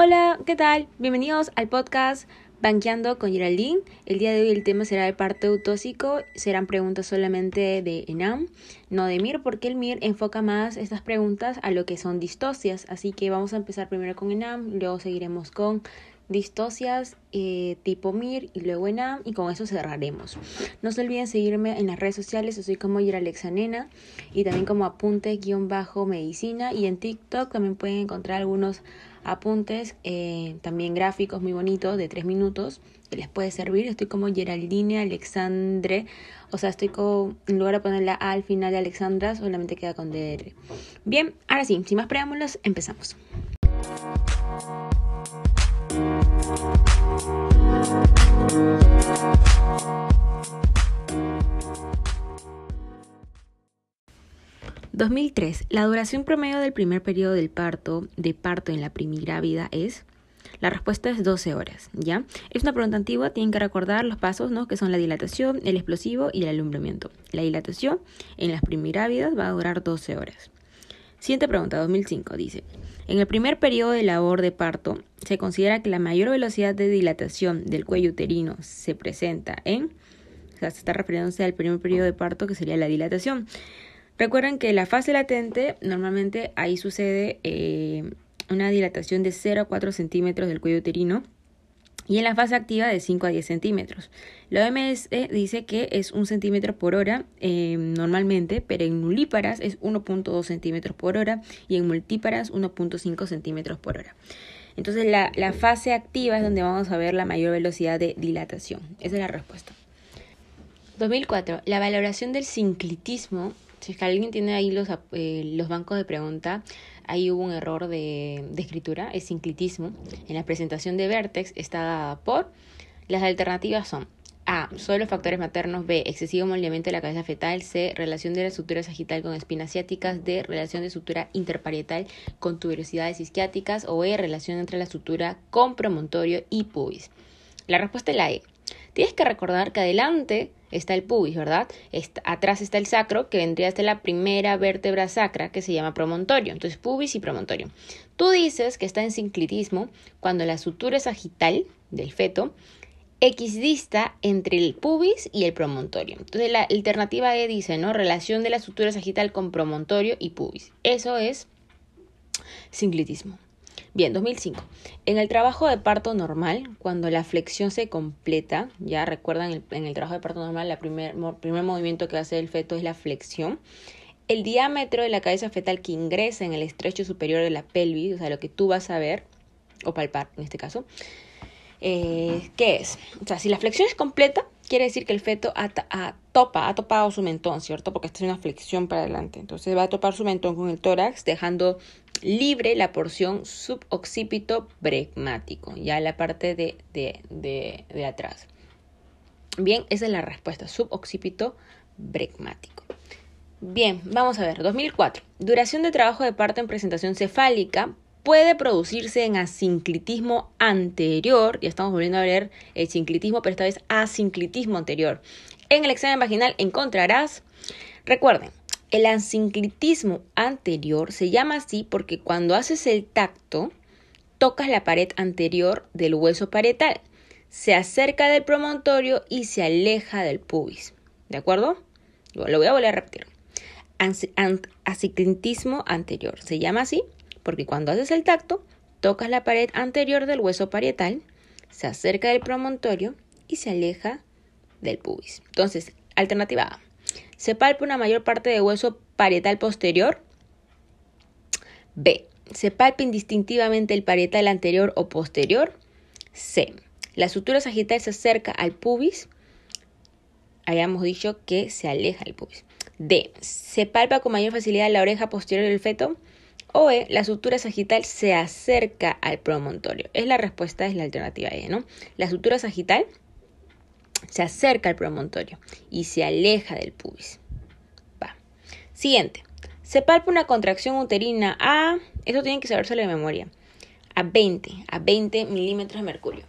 Hola, ¿qué tal? Bienvenidos al podcast Banqueando con Geraldine. El día de hoy el tema será el parto eutóxico. Serán preguntas solamente de ENAM, no de MIR, porque el MIR enfoca más estas preguntas a lo que son distocias. Así que vamos a empezar primero con ENAM, luego seguiremos con distocias eh, tipo MIR y luego ENAM y con eso cerraremos. No se olviden seguirme en las redes sociales, yo soy como Nena y también como apunte-medicina y en TikTok también pueden encontrar algunos apuntes, eh, también gráficos muy bonitos de tres minutos que les puede servir. Estoy como Geraldine Alexandre, o sea, estoy con, en lugar de poner la A al final de Alexandra, solamente queda con DR. Bien, ahora sí, sin más preámbulos, empezamos. 2003. La duración promedio del primer periodo del parto, de parto en la primigrávida es... La respuesta es 12 horas, ¿ya? Es una pregunta antigua, tienen que recordar los pasos, ¿no? Que son la dilatación, el explosivo y el alumbramiento. La dilatación en las primigrávidas va a durar 12 horas. Siguiente pregunta, 2005, dice. En el primer periodo de labor de parto, se considera que la mayor velocidad de dilatación del cuello uterino se presenta en... O sea, se está refiriéndose al primer periodo de parto, que sería la dilatación. Recuerden que la fase latente, normalmente ahí sucede eh, una dilatación de 0 a 4 centímetros del cuello uterino y en la fase activa de 5 a 10 centímetros. La OMS dice que es 1 centímetro por hora eh, normalmente, pero en nulíparas es 1.2 centímetros por hora y en multíparas 1.5 centímetros por hora. Entonces la, la fase activa es donde vamos a ver la mayor velocidad de dilatación. Esa es la respuesta. 2004. La valoración del sinclitismo si es que alguien tiene ahí los, eh, los bancos de pregunta, ahí hubo un error de, escritura, es sinclitismo. En la presentación de Vertex está dada por. Las alternativas son a. Solo factores maternos. B. Excesivo moldeamiento de la cabeza fetal. C. Relación de la sutura sagital con espinas ciáticas. D. Relación de sutura interparietal con tuberosidades isquiáticas. O E. Relación entre la sutura con promontorio y pubis. La respuesta es la E. Tienes que recordar que adelante está el pubis, ¿verdad? atrás está el sacro, que vendría hasta la primera vértebra sacra, que se llama promontorio. Entonces, pubis y promontorio. Tú dices que está en sinclitismo cuando la sutura sagital del feto equidista entre el pubis y el promontorio. Entonces, la alternativa E dice, ¿no? Relación de la sutura sagital con promontorio y pubis. Eso es sinclitismo. Bien, 2005. En el trabajo de parto normal, cuando la flexión se completa, ya recuerdan en el trabajo de parto normal, el primer, movimiento que hace el feto es la flexión. El diámetro de la cabeza fetal que ingresa en el estrecho superior de la pelvis, o sea, lo que tú vas a ver, o palpar en este caso, eh, ¿qué es? O sea, si la flexión es completa, quiere decir que el feto topa, ha topado su mentón, ¿cierto? Porque esta es una flexión para adelante. Entonces va a topar su mentón con el tórax, dejando libre la porción suboccipito bregmático, ya la parte de, de, de, de atrás. Bien, esa es la respuesta, suboccipito bregmático. Bien, vamos a ver, 2004. Duración de trabajo de parto en presentación cefálica puede producirse en asinclitismo anterior, ya estamos volviendo a ver el sinclitismo, pero esta vez asinclitismo anterior. En el examen vaginal encontrarás, recuerden, el asinclitismo anterior se llama así porque cuando haces el tacto, tocas la pared anterior del hueso parietal, se acerca del promontorio y se aleja del pubis. ¿De acuerdo? Lo voy a volver a repetir. Asinclitismo anterior se llama así porque cuando haces el tacto, tocas la pared anterior del hueso parietal, se acerca del promontorio y se aleja del pubis. Entonces, alternativa A. Se palpa una mayor parte del hueso parietal posterior. B. Se palpa indistintivamente el parietal anterior o posterior. C. La sutura sagital se acerca al pubis. Habíamos dicho que se aleja del pubis. D. Se palpa con mayor facilidad la oreja posterior del feto. O E, la sutura sagital se acerca al promontorio. Es la respuesta, es la alternativa E, ¿no? La sutura sagital se acerca al promontorio y se aleja del pubis. Va. Siguiente. Se palpa una contracción uterina a, eso tienen que saberse de memoria, a 20, a 20 milímetros de mercurio.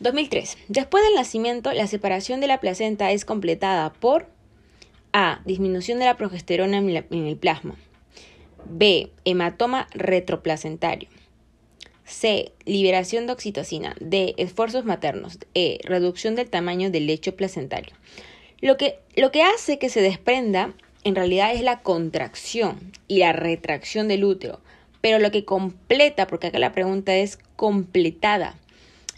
2003. Después del nacimiento, la separación de la placenta es completada por A. Disminución de la progesterona en el plasma. B. Hematoma retroplacentario. C. Liberación de oxitocina. D. Esfuerzos maternos. E. Reducción del tamaño del lecho placentario. Lo que, lo que hace que se desprenda en realidad es la contracción y la retracción del útero. Pero lo que completa, porque acá la pregunta es completada,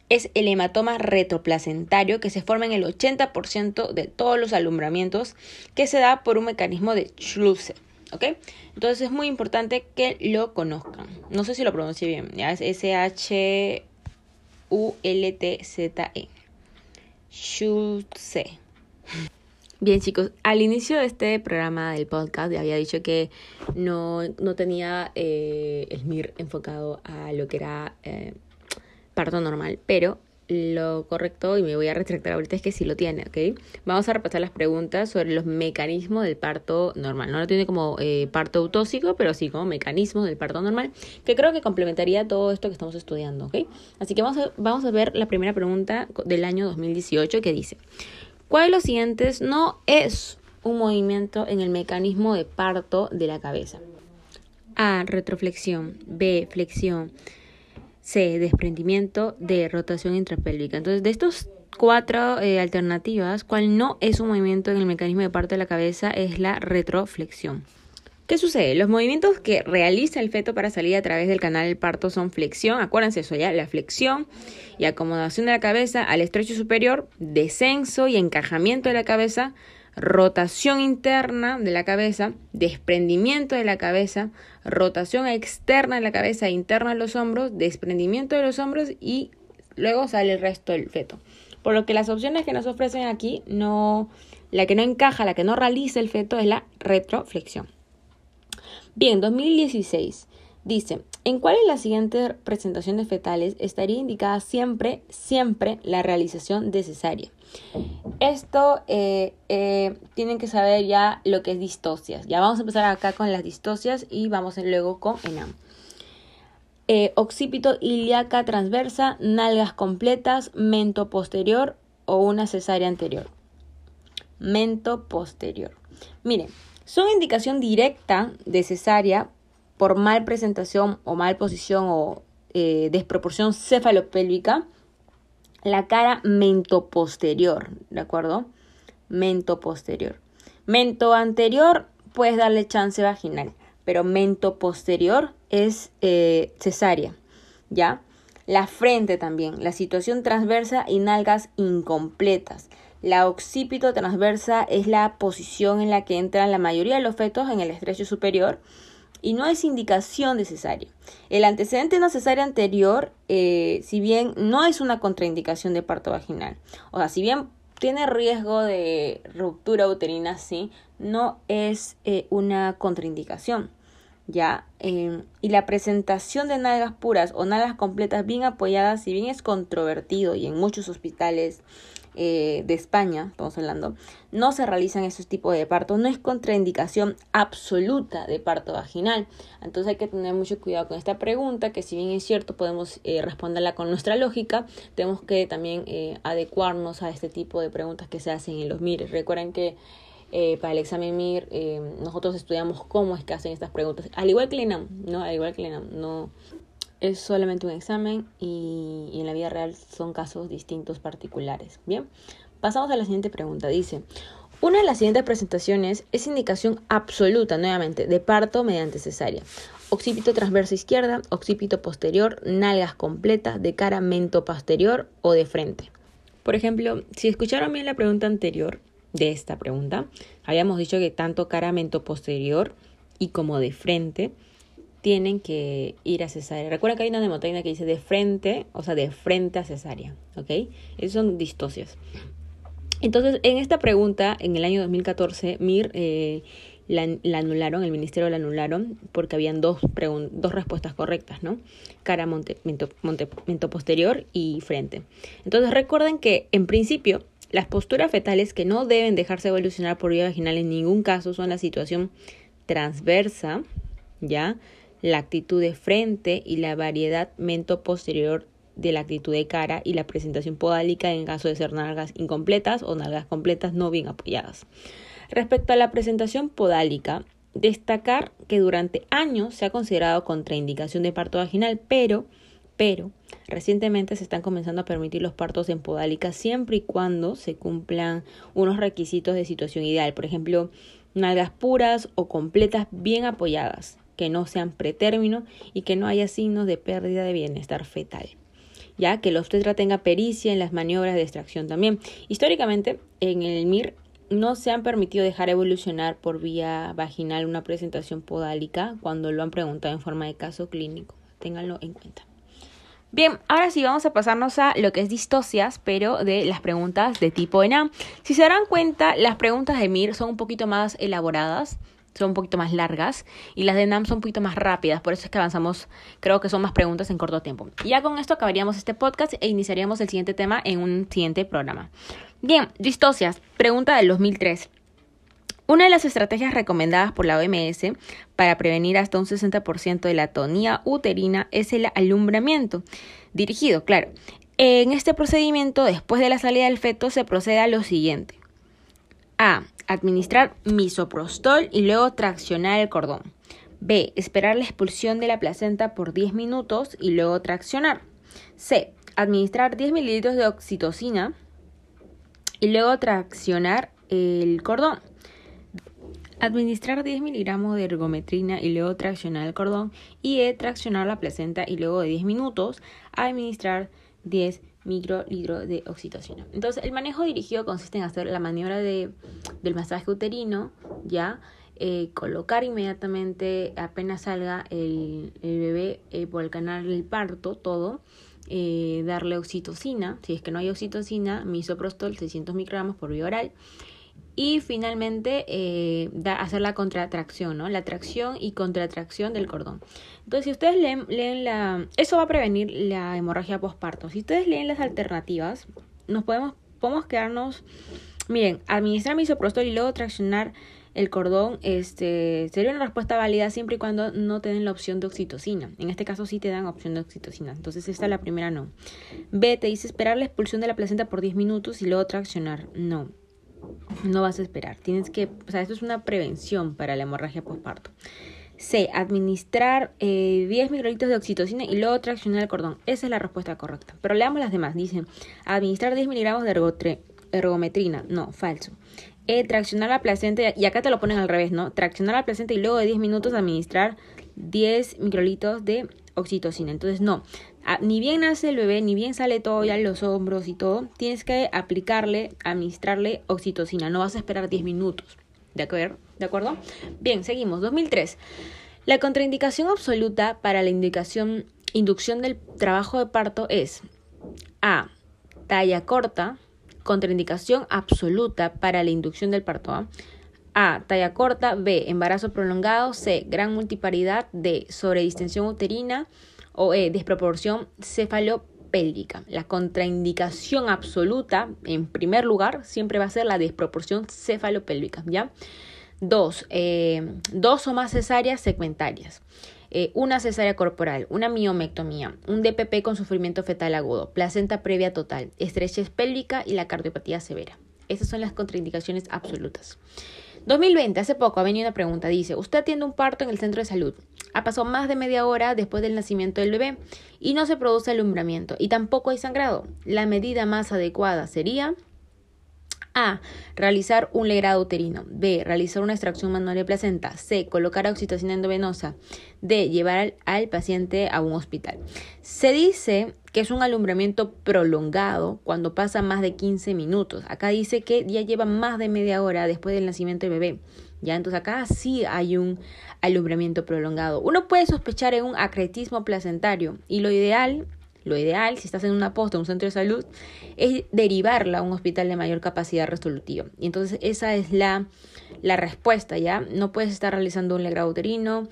es el hematoma retroplacentario que se forma en el 80% de todos los alumbramientos que se da por un mecanismo de Schlusser. ¿Ok? Entonces es muy importante que lo conozcan. No sé si lo pronuncié bien. Ya es S-H-U-L-T-Z-E. Schulze. Bien chicos, al inicio de este programa del podcast ya había dicho que no, no tenía eh, el MIR enfocado a lo que era eh, parto normal, pero lo correcto, y me voy a retractar ahorita, es que sí lo tiene, ¿ok? Vamos a repasar las preguntas sobre los mecanismos del parto normal. No lo tiene como eh, parto autóxico, pero sí como mecanismo del parto normal, que creo que complementaría todo esto que estamos estudiando, ¿ok? Así que vamos a, vamos a ver la primera pregunta del año 2018 que dice, ¿cuál de los siguientes no es un movimiento en el mecanismo de parto de la cabeza? A, retroflexión, B, flexión, C, desprendimiento de rotación intrapélvica. Entonces, de estos cuatro eh, alternativas, cuál no es un movimiento en el mecanismo de parte de la cabeza es la retroflexión. ¿Qué sucede? Los movimientos que realiza el feto para salir a través del canal del parto son flexión, acuérdense eso ya, la flexión y acomodación de la cabeza al estrecho superior, descenso y encajamiento de la cabeza, rotación interna de la cabeza, desprendimiento de la cabeza, rotación externa de la cabeza e interna de los hombros, desprendimiento de los hombros y luego sale el resto del feto. Por lo que las opciones que nos ofrecen aquí no la que no encaja, la que no realiza el feto es la retroflexión. Bien, 2016 dice, ¿en cuál de las siguientes presentaciones fetales estaría indicada siempre, siempre la realización de cesárea? Esto eh, eh, tienen que saber ya lo que es distocias. Ya vamos a empezar acá con las distocias y vamos luego con ENAM. Eh, occipito ilíaca transversa, nalgas completas, mento posterior o una cesárea anterior. Mento posterior. Miren, son indicación directa de cesárea por mal presentación o mal posición o eh, desproporción cefalopélvica la cara mento posterior, ¿de acuerdo? Mento posterior. Mento anterior, puedes darle chance vaginal, pero mento posterior es eh, cesárea, ¿ya? La frente también, la situación transversa y nalgas incompletas. La occipito transversa es la posición en la que entran la mayoría de los fetos en el estrecho superior y no es indicación de cesárea. El antecedente no cesárea anterior, eh, si bien no es una contraindicación de parto vaginal, o sea, si bien tiene riesgo de ruptura uterina, sí, no es eh, una contraindicación. ¿ya? Em, y la presentación de nalgas puras o nalgas completas bien apoyadas, si bien es controvertido y en muchos hospitales eh, de España, estamos hablando, no se realizan esos tipos de partos, no es contraindicación absoluta de parto vaginal. Entonces hay que tener mucho cuidado con esta pregunta, que si bien es cierto podemos eh, responderla con nuestra lógica, tenemos que también eh, adecuarnos a este tipo de preguntas que se hacen en los MIRES. Recuerden que para el examen MIR nosotros estudiamos cómo es que hacen estas preguntas, al igual que el ¿no? Al igual que el no es solamente un examen y, en la vida real son casos distintos particulares. Bien, pasamos a la siguiente pregunta. Dice, una de las siguientes presentaciones es indicación absoluta, nuevamente, de parto mediante cesárea. Occipito transverso izquierda, occipito posterior, nalgas completas, de cara mento posterior o de frente. Por ejemplo, si escucharon bien la pregunta anterior de esta pregunta, habíamos dicho que tanto cara mento posterior y como de frente tienen que ir a cesárea. Recuerda que hay una nemotaina que dice de frente, o sea, de frente a cesárea, ¿ok? Esas son distocias. Entonces, en esta pregunta, en el año 2014, MIR eh, la, anularon, el ministerio la anularon, porque habían dos, dos respuestas correctas, ¿no? Cara, monte, mento, posterior y frente. Entonces, recuerden que, en principio, las posturas fetales que no deben dejarse evolucionar por vía vaginal en ningún caso son la situación transversa, ¿ya? La actitud de frente y la variedad mento posterior de la actitud de cara y la presentación podálica en caso de ser nalgas incompletas o nalgas completas no bien apoyadas. Respecto a la presentación podálica, destacar que durante años se ha considerado contraindicación de parto vaginal, pero pero recientemente se están comenzando a permitir los partos en podálica siempre y cuando se cumplan unos requisitos de situación ideal, por ejemplo, nalgas puras o completas bien apoyadas, que no sean pretérmino y que no haya signos de pérdida de bienestar fetal ya que el obstetra tenga pericia en las maniobras de extracción también. Históricamente, en el MIR no se han permitido dejar evolucionar por vía vaginal una presentación podálica cuando lo han preguntado en forma de caso clínico. Ténganlo en cuenta. Bien, ahora sí vamos a pasarnos a lo que es distocias, pero de las preguntas de tipo ENAM. Si se darán cuenta, las preguntas de MIR son un poquito más elaboradas son un poquito más largas y las de NAM son un poquito más rápidas, por eso es que avanzamos, creo que son más preguntas en corto tiempo. Y ya con esto acabaríamos este podcast e iniciaríamos el siguiente tema en un siguiente programa. Bien, distocias, pregunta del 2003. Una de las estrategias recomendadas por la OMS para prevenir hasta un 60% de la atonía uterina es el alumbramiento, dirigido, claro. En este procedimiento, después de la salida del feto, se procede a lo siguiente. A administrar misoprostol y luego traccionar el cordón. B. Esperar la expulsión de la placenta por 10 minutos y luego traccionar. C. Administrar 10 mililitros de oxitocina y luego traccionar el cordón. Administrar 10 miligramos de ergometrina y luego traccionar el cordón. Y E. Traccionar la placenta y luego de 10 minutos administrar 10 microlitros de oxitocina. Entonces, el manejo dirigido consiste en hacer la maniobra de, del masaje uterino, ya, eh, colocar inmediatamente, apenas salga el, bebé eh, por el canal del parto, todo, eh, darle oxitocina, si es que no hay oxitocina, misoprostol 600 microgramos por vía oral, y finalmente eh, hacer la contratracción, ¿no? La tracción y contratracción del cordón. Entonces, si ustedes leen, la... Eso va a prevenir la hemorragia postparto. Si ustedes leen las alternativas, nos podemos, quedarnos... Miren, administrar misoprostol y luego traccionar el cordón este, sería una respuesta válida siempre y cuando no te den la opción de oxitocina. En este caso sí te dan opción de oxitocina. Entonces esta es la primera no. B te dice esperar la expulsión de la placenta por 10 minutos y luego traccionar. No no vas a esperar. Tienes que, o sea, esto es una prevención para la hemorragia postparto. C. Administrar 10 eh, microlitos de oxitocina y luego traccionar el cordón. Esa es la respuesta correcta. Pero leamos las demás. Dicen, administrar 10 miligramos de ergometrina. No, falso. E. Traccionar la placenta, y acá te lo ponen al revés, ¿no? Traccionar la placenta y luego de 10 minutos administrar 10 microlitos de oxitocina. Entonces, no, ni bien nace el bebé, ni bien sale todo ya los hombros y todo, tienes que aplicarle, administrarle oxitocina. No vas a esperar 10 minutos. ¿De acuerdo? ¿De acuerdo? Bien, seguimos. 2003. La contraindicación absoluta para la indicación, inducción del trabajo de parto es A. Talla corta. Contraindicación absoluta para la inducción del parto. ¿ah? A. Talla corta. B. Embarazo prolongado. C. Gran multiparidad. D. Sobredistensión uterina. O E. Desproporción cefalopélvica. La contraindicación absoluta, en primer lugar, siempre va a ser la desproporción cefalopélvica. ¿Ya? Dos. Eh, dos o más cesáreas segmentarias. Eh, una cesárea corporal, una miomectomía, un DPP con sufrimiento fetal agudo, placenta previa total, estrechez pélvica y la cardiopatía severa. Esas son las contraindicaciones absolutas. 2020, hace poco, ha venido una pregunta. Dice, usted atiende un parto en el centro de salud. Ha pasado más de media hora después del nacimiento del bebé y no se produce alumbramiento y tampoco hay sangrado. La medida más adecuada sería a. Realizar un legrado uterino. B. Realizar una extracción manual de placenta. C. Colocar oxitocina endovenosa. D. Llevar al, paciente a un hospital. Se dice que es un alumbramiento prolongado cuando pasa más de 15 minutos. Acá dice que ya lleva más de media hora después del nacimiento del bebé. Ya, entonces acá sí hay un alumbramiento prolongado. Uno puede sospechar en un acretismo placentario y lo ideal lo ideal, si estás en una posta, en un centro de salud, es derivarla a un hospital de mayor capacidad resolutiva. Y entonces esa es la, la respuesta, ¿ya? No puedes estar realizando un legrado uterino,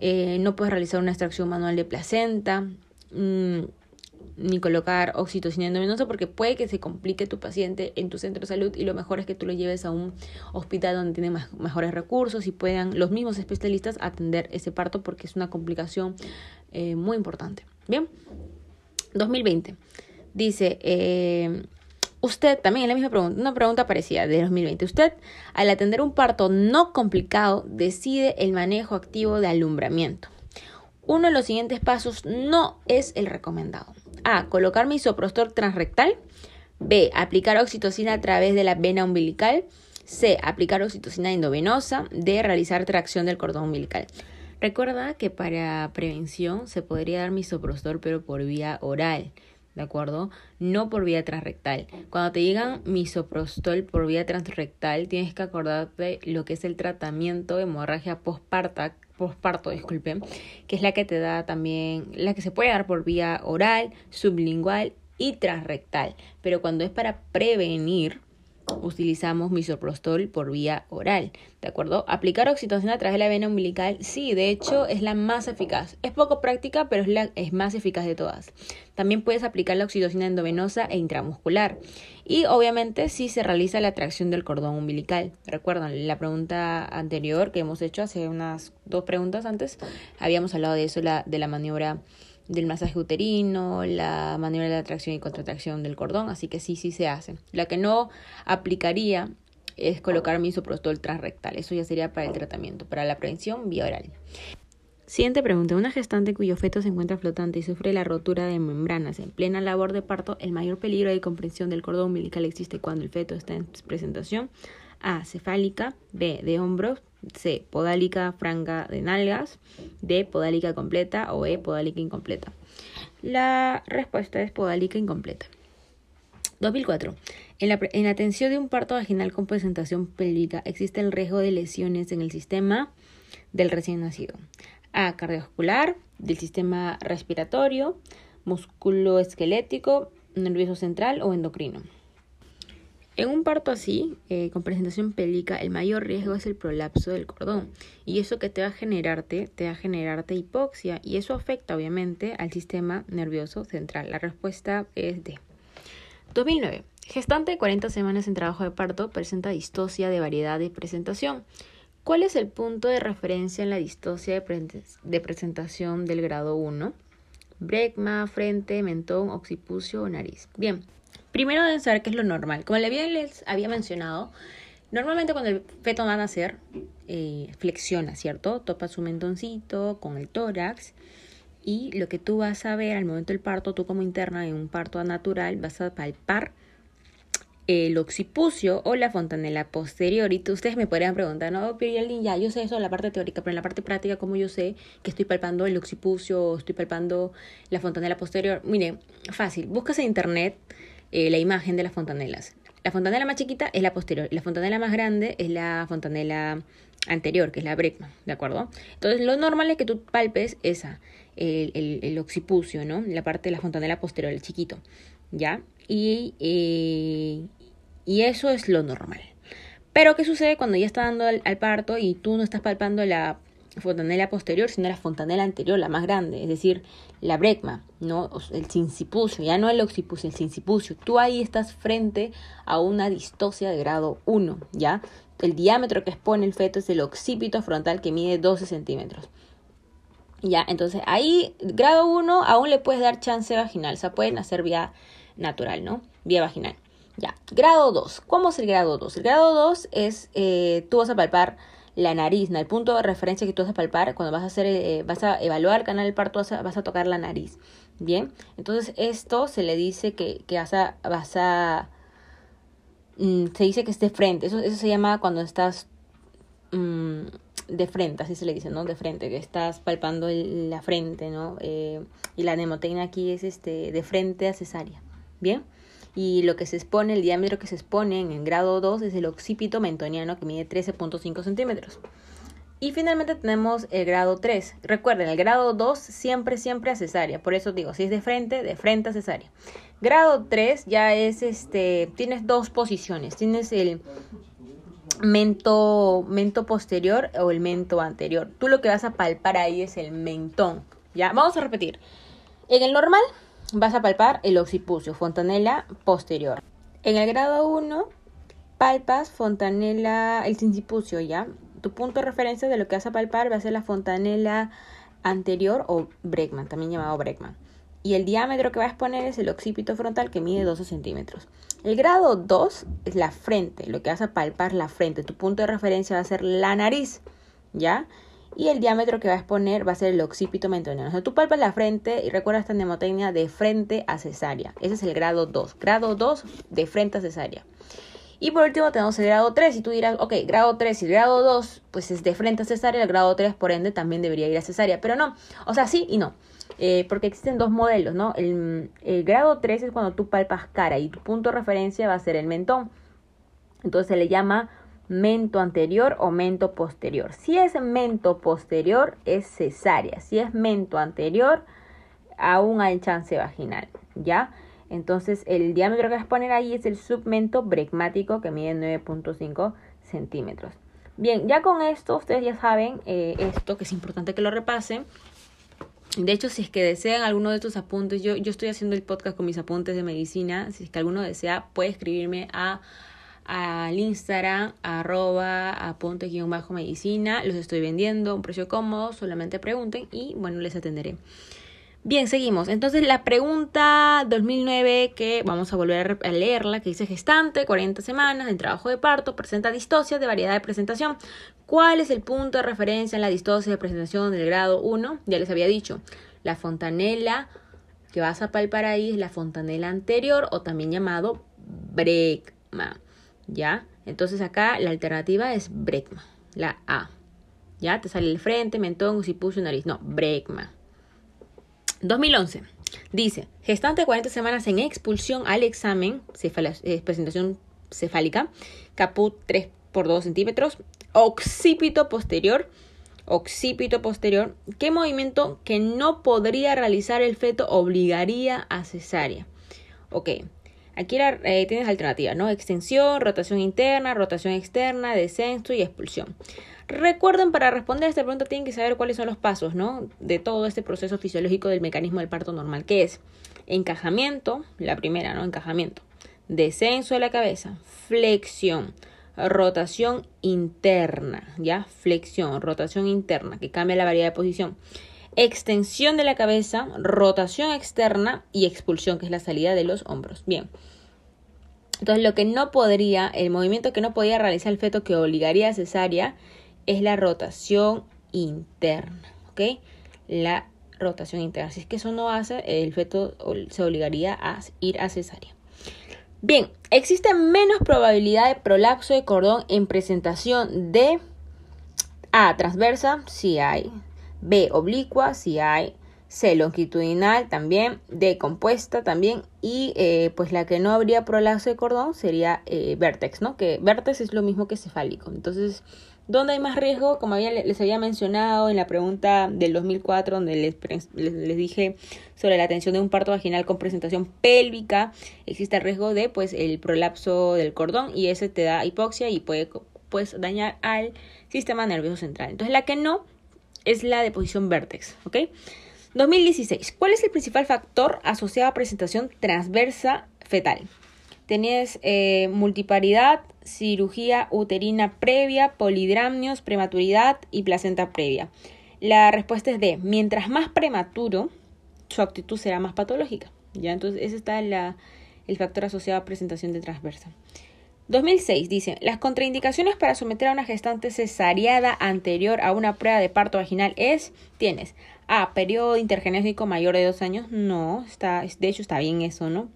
eh, no puedes realizar una extracción manual de placenta, mm, ni colocar oxitocina endovenosa porque puede que se complique tu paciente en tu centro de salud y lo mejor es que tú lo lleves a un hospital donde tiene mejores recursos y puedan los mismos especialistas atender ese parto porque es una complicación eh, muy importante. Bien, 2020. Dice, eh, usted, también la misma pregunta, una pregunta parecida de 2020. Usted, al atender un parto no complicado, decide el manejo activo de alumbramiento. Uno de los siguientes pasos no es el recomendado. A. Colocar misoprostol transrectal. B. Aplicar oxitocina a través de la vena umbilical. C. Aplicar oxitocina endovenosa. D. Realizar tracción del cordón umbilical. Recuerda que para prevención se podría dar misoprostol pero por vía oral. ¿de acuerdo? No por vía transrectal. Cuando te digan misoprostol por vía transrectal, tienes que acordarte lo que es el tratamiento de hemorragia postparta, postparto, disculpen, que es la que te da también, la que se puede dar por vía oral, sublingual y transrectal. Pero cuando es para prevenir, utilizamos misoprostol por vía oral, ¿de acuerdo? Aplicar oxitocina a través de la vena umbilical, sí, de hecho es la más eficaz. Es poco práctica, pero es la es más eficaz de todas. También puedes aplicar la oxitocina endovenosa e intramuscular. Y obviamente si se realiza la tracción del cordón umbilical. Recuerdan, la pregunta anterior que hemos hecho hace unas dos preguntas antes, habíamos hablado de eso, la, de la maniobra del masaje uterino, la maniobra de la tracción y contracción del cordón, así que sí, sí se hace. La que no aplicaría es colocar misoprostol transrectal, eso ya sería para el tratamiento, para la prevención vía oral. Siguiente pregunta. Una gestante cuyo feto se encuentra flotante y sufre la rotura de membranas en plena labor de parto, ¿el mayor peligro de comprensión del cordón umbilical existe cuando el feto está en presentación? A. Cefálica. B. De hombros. C. Podálica franca de nalgas. D. Podálica completa o E. Podálica incompleta. La respuesta es podálica incompleta. 2004. En la, en atención de un parto vaginal con presentación pélvica existe el riesgo de lesiones en el sistema del recién nacido. A. Cardiovascular, del sistema respiratorio, músculo esquelético, nervioso central o endocrino. En un parto así, eh, con presentación pélvica, el mayor riesgo es el prolapso del cordón. Y eso que te va a generarte, te va a generarte hipoxia. Y eso afecta obviamente al sistema nervioso central. La respuesta es D. 2009. Gestante de 40 semanas en trabajo de parto presenta distosia de variedad de presentación. ¿Cuál es el punto de referencia en la distosia de, de presentación del grado 1? Brecma, frente, mentón, occipucio o nariz. Bien, Primero deben saber qué es lo normal. Como les había mencionado, normalmente cuando el feto va a nacer, eh, flexiona, ¿cierto? Topa su mentoncito con el tórax. Y lo que tú vas a ver al momento del parto, tú como interna en un parto natural, vas a palpar el occipucio o la fontanela posterior. Y ustedes me podrían preguntar, no, pero ya, yo sé eso en la parte teórica, pero en la parte práctica, ¿cómo yo sé que estoy palpando el occipucio o estoy palpando la fontanela posterior? Mire, fácil, buscas en internet eh, la imagen de las fontanelas. La fontanela más chiquita es la posterior la fontanela más grande es la fontanela anterior, que es la Bregman, ¿de acuerdo? Entonces, lo normal es que tú palpes esa, el, el, occipucio, ¿no? La parte de la fontanela posterior, el chiquito, ¿ya? Y, eh, y eso es lo normal. Pero, ¿qué sucede cuando ya está dando al parto y tú no estás palpando la fontanela posterior, sino la fontanela anterior, la más grande, es decir, la brecma, ¿no? el sincipucio, ya no el occipucio, el sincipucio. Tú ahí estás frente a una distosia de grado 1, ¿ya? El diámetro que expone el feto es el occipito frontal que mide 12 centímetros. Ya, entonces ahí, grado 1, aún le puedes dar chance vaginal, o sea, pueden hacer vía natural, ¿no? Vía vaginal. Ya, grado 2. ¿Cómo es el grado 2? El grado 2 es, eh, tú vas a palpar la nariz, ¿no? el punto de referencia que tú vas a palpar cuando vas a hacer, eh, vas a evaluar el canal parto, vas a, tocar la nariz, ¿bien? Entonces esto se le dice que, que vas a, vas a mm, se dice que es de frente, eso, eso se llama cuando estás mm, de frente, así se le dice, ¿no? De frente, que estás palpando la frente, ¿no? Eh, y la nemotecnia aquí es este, de frente a cesárea, ¿bien? Y lo que se expone, el diámetro que se expone en el grado 2 es el occipito mentoniano que mide 13.5 centímetros. Y finalmente tenemos el grado 3. Recuerden, el grado 2 siempre, siempre a cesárea. Por eso digo, si es de frente, de frente a cesárea. Grado 3 ya es este, tienes dos posiciones. Tienes el mento, mento posterior o el mento anterior. Tú lo que vas a palpar ahí es el mentón. Ya, vamos a repetir. En el normal vas a palpar el occipucio, fontanela posterior. En el grado 1, palpas fontanela, el sincipucio, ¿ya? Tu punto de referencia de lo que vas a palpar va a ser la fontanela anterior o Bregman, también llamado Bregman. Y el diámetro que vas a exponer es el occipito frontal que mide 12 centímetros. El grado 2 es la frente, lo que vas a palpar la frente. Tu punto de referencia va a ser la nariz, ¿ya? Y el diámetro que vas a exponer va a ser el occipito mentoniano. O sea, tú palpas la frente y recuerda esta mnemotecnia de frente a cesárea. Ese es el grado 2. Grado 2 de frente a cesárea. Y por último tenemos el grado 3 y tú dirás, ok, grado 3 y grado 2 pues es de frente a cesárea, el grado 3 por ende también debería ir a cesárea, pero no, o sea, sí y no. Eh, porque existen dos modelos, ¿no? El, el, grado 3 es cuando tú palpas cara y tu punto de referencia va a ser el mentón. Entonces se le llama mento anterior o mento posterior. Si es mento posterior, es cesárea. Si es mento anterior, aún hay chance vaginal, ¿ya? Entonces el diámetro que vas a poner ahí es el submento bregmático que mide 9.5 centímetros. Bien, ya con esto ustedes ya saben eh, esto, que es importante que lo repasen. De hecho, si es que desean alguno de estos apuntes, yo, yo estoy haciendo el podcast con mis apuntes de medicina. Si es que alguno desea, puede escribirme a al Instagram, arroba apuntes-medicina. Los estoy vendiendo un precio cómodo, solamente pregunten y bueno, les atenderé. Bien, seguimos. Entonces la pregunta 2009 que vamos a volver a leerla, que dice gestante, 40 semanas en trabajo de parto, presenta distosia de variedad de presentación. ¿Cuál es el punto de referencia en la distosia de presentación del grado 1? Ya les había dicho, la fontanela que vas a palpar ahí es la fontanela anterior o también llamado brecma. ¿Ya? Entonces acá la alternativa es Bregma, la A. ¿Ya? Te sale el frente, mentón, puse nariz. No, Bregma. 2011. Dice, gestante 40 semanas en expulsión al examen, eh, presentación cefálica, caput 3 por 2 centímetros, occipito posterior, occipito posterior, ¿qué movimiento que no podría realizar el feto obligaría a cesárea? Ok, Aquí eh, tienes alternativas, ¿no? Extensión, rotación interna, rotación externa, descenso y expulsión. Recuerden, para responder a esta pregunta tienen que saber cuáles son los pasos, ¿no? De todo este proceso fisiológico del mecanismo del parto normal, que es encajamiento, la primera, ¿no? Encajamiento. Descenso de la cabeza, flexión, rotación interna, ¿ya? Flexión, rotación interna, que cambia la variedad de posición extensión de la cabeza, rotación externa y expulsión, que es la salida de los hombros. Bien. Entonces, lo que no podría, el movimiento que no podía realizar el feto que obligaría a cesárea es la rotación interna, ¿ok? La rotación interna. Si es que eso no hace, el feto se obligaría a ir a cesárea. Bien, existe menos probabilidad de prolapso de cordón en presentación de A transversa, si hay, B oblicua si hay, C longitudinal también, D compuesta también y eh, pues la que no habría prolapso de cordón sería eh, vértex, ¿no? Que vértex es lo mismo que cefálico. Entonces, ¿dónde hay más riesgo? Como había, les había mencionado en la pregunta del 2004 donde les, les, dije sobre la atención de un parto vaginal con presentación pélvica, existe el riesgo de pues el prolapso del cordón y ese te da hipoxia y puede pues dañar al sistema nervioso central. Entonces, la que no es la de posición vértex, ¿ok? 2016. ¿Cuál es el principal factor asociado a presentación transversa fetal? Tenías eh, multiparidad, cirugía uterina previa, polidramnios, prematuridad y placenta previa. La respuesta es D. Mientras más prematuro, su actitud será más patológica. ¿ya? Entonces, ese está el factor asociado a presentación de transversa. 2006 dice, las contraindicaciones para someter a una gestante cesariada anterior a una prueba de parto vaginal es, tienes A, periodo intergenésico mayor de dos años, no, está, de hecho está bien eso, ¿no?